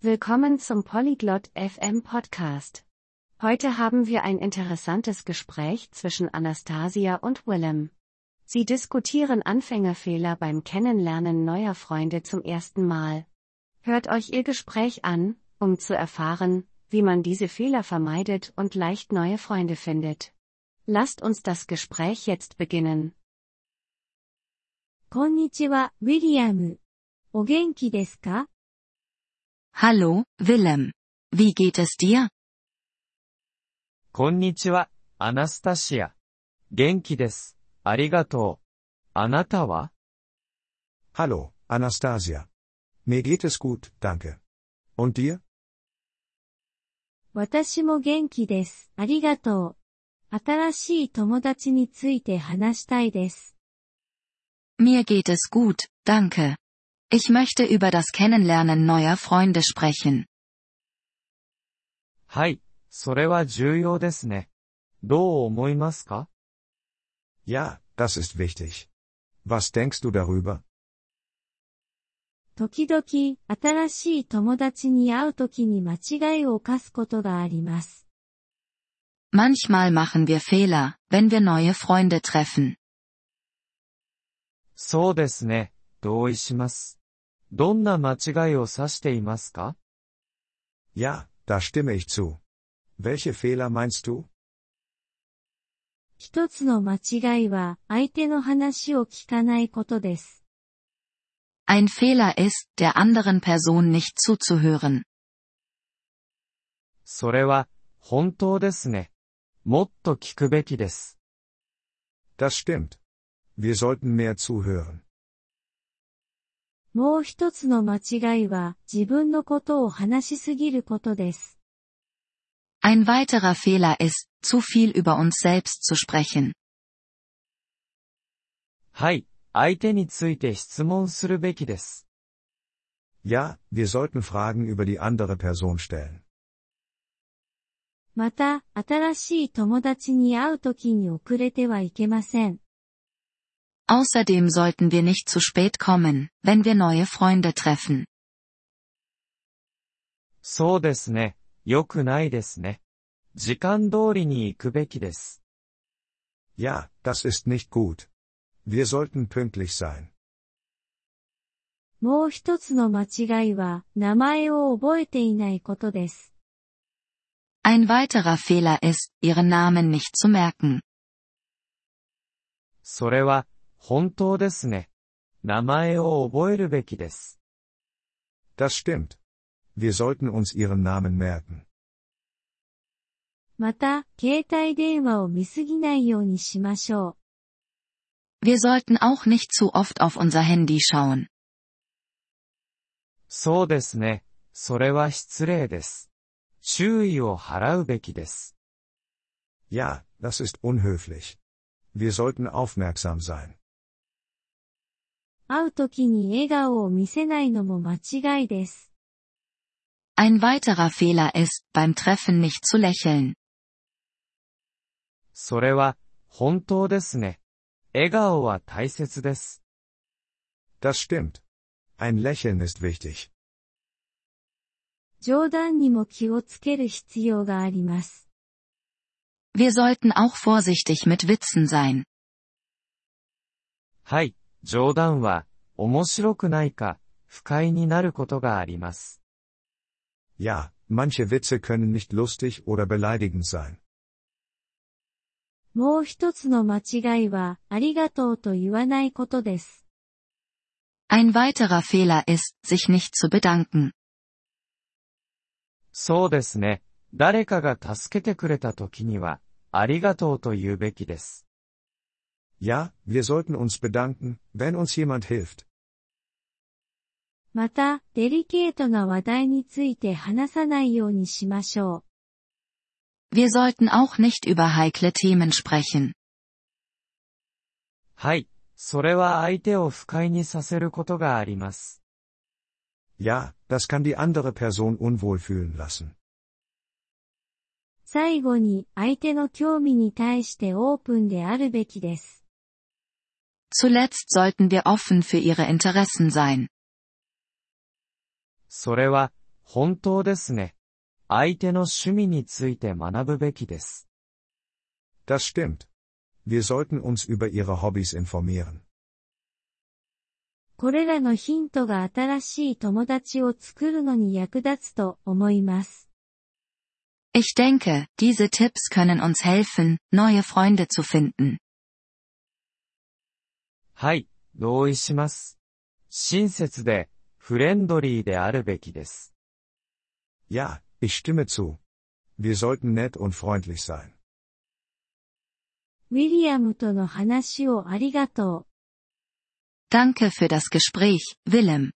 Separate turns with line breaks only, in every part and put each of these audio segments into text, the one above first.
Willkommen zum Polyglot FM Podcast. Heute haben wir ein interessantes Gespräch zwischen Anastasia und Willem. Sie diskutieren Anfängerfehler beim Kennenlernen neuer Freunde zum ersten Mal. Hört euch ihr Gespräch an, um zu erfahren, wie man diese Fehler vermeidet und leicht neue Freunde findet. Lasst uns das Gespräch jetzt beginnen.
こんにちは、ウィリアム。お元気ですか
Hallo, Willem. Wie geht es dir?
こんにちは、アナスタシア。元気です。ありがとう。あなたは
Hallo, Anastasia. Mir geht es gut, danke. Und dir?
私も元気です。ありがとう。新しい友達について話したいです。
Mir geht es gut, danke. Ich möchte über das Kennenlernen neuer Freunde sprechen.
はい、それは重要ですね。どう思いますか
Ja, das ist wichtig. Was denkst du darüber?
時々、新しい友達に会うときに間違いを犯すことがあります。
Manchmal machen wir Fehler, wenn wir neue Freunde treffen.
そうですね、同意します。 どんな間違いを指していますか
Ja, da stimme ich zu. Welche Fehler meinst du?
一つの間違いは、相手の話を聞かないことです。
Ein Fehler ist, der anderen Person nicht zuzuhören.
それは、本当ですね。もっと聞くべきです。
Das stimmt. Wir sollten mehr zuhören.
もう一つの間違いは、自分のことを話しすぎることです。
Ein weiterer Fehler ist, zu viel über uns selbst zu sprechen.
はい、相手について質問するべきです。
Ja, wir sollten Fragen über die andere Person stellen.
また、新しい友達に会うときに遅れてはいけません。
Außerdem sollten wir nicht zu spät kommen, wenn wir neue Freunde treffen.
そうですね、良くないですね。時間通りに行くべきです。
Ja, das ist nicht gut. Wir sollten pünktlich sein.
もう一つの間違いは、名前を覚えていないことです。
Ein weiterer Fehler ist, ihren Namen nicht zu merken.
それは、 本当ですね。名前を覚えるべきです。
Das stimmt. Wir sollten uns ihren Namen merken.
また、携帯電話を見すぎないようにしましょう。
Wir sollten auch nicht zu oft auf unser Handy schauen.
そうですね。それは失礼です。注意を払うべきです。
Ja, das ist unhöflich. Wir sollten aufmerksam sein.
会うときに笑顔を見せないのも間違いです。
Ein weiterer Fehler ist, beim Treffen nicht zu lächeln.
それは、本当ですね。笑顔は大切です。
Das stimmt. Ein Lächeln ist wichtig.
冗談にも気をつける必要があります。
Wir sollten auch vorsichtig mit Witzen sein.
はい、 冗談は、面白くないか、不快になることがあります。
Ja, manche Witze können nicht lustig oder beleidigend sein.
もう一つの間違いは、ありがとうと言わないことです。
Ein weiterer Fehler ist, sich nicht zu bedanken.
そうですね。誰かが助けてくれた時には、ありがとうと言うべきです。
Ja, wir sollten uns bedanken, wenn uns jemand hilft.
また、デリケートな話題について話さないようにしましょう。
Wir sollten auch nicht über heikle Themen sprechen.
はい、それは相手を不快にさせることがあります。
Ja, das kann die andere Person unwohl fühlen lassen.
最後に、相手の興味に対してオープンであるべきです。
Zuletzt sollten wir offen für ihre Interessen sein.
それは、 本当ですね。相手の趣味について学ぶべきです。
Das stimmt. Wir sollten uns über ihre Hobbys informieren.
これらのヒントが新しい友達を作るのに役立つと思います。
Ich denke, diese Tipps können uns helfen, neue Freunde zu finden.
はい、同意します。親切で、フレンドリーであるべきです。
Ja, ich stimme zu. Wir sollten nett und freundlich sein.
ウィリアムとの話をありがとう。
Danke für das Gespräch, Willem.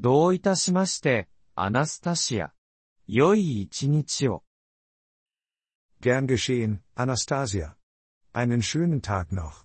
どういたしまして、アナスタシア。良い一日を。
Gern geschehen, Anastasia. Einen schönen Tag noch.